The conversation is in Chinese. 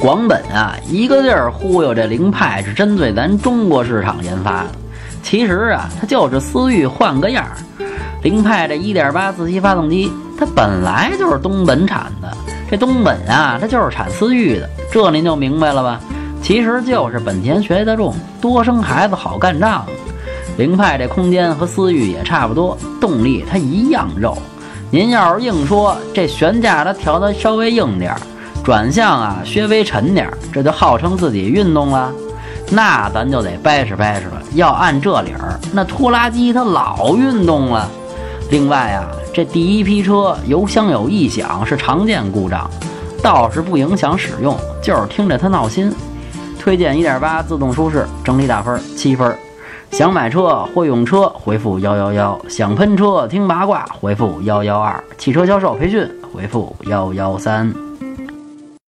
广本啊，一个劲儿忽悠这凌派是针对咱中国市场研发的。其实啊，它就是思域换个样儿。凌派这1.8自吸发动机，它本来就是东本产的。这东本啊，它就是产思域的，这您就明白了吧？其实就是本田学得重，多生孩子好干仗。凌派这空间和思域也差不多，动力它一样肉。您要是硬说这悬架它调的稍微硬点儿。转向啊，稍微沉点儿，这就号称自己运动了，那咱就得掰扯掰扯了。要按这理儿，那拖拉机它老运动了。另外啊，这第一批车油箱有异响是常见故障，倒是不影响使用，就是听着它闹心。推荐1.8自动舒适，整体打分七分。想买车或用车回复幺幺幺，想喷车听八卦回复幺幺二，汽车销售培训回复幺幺三。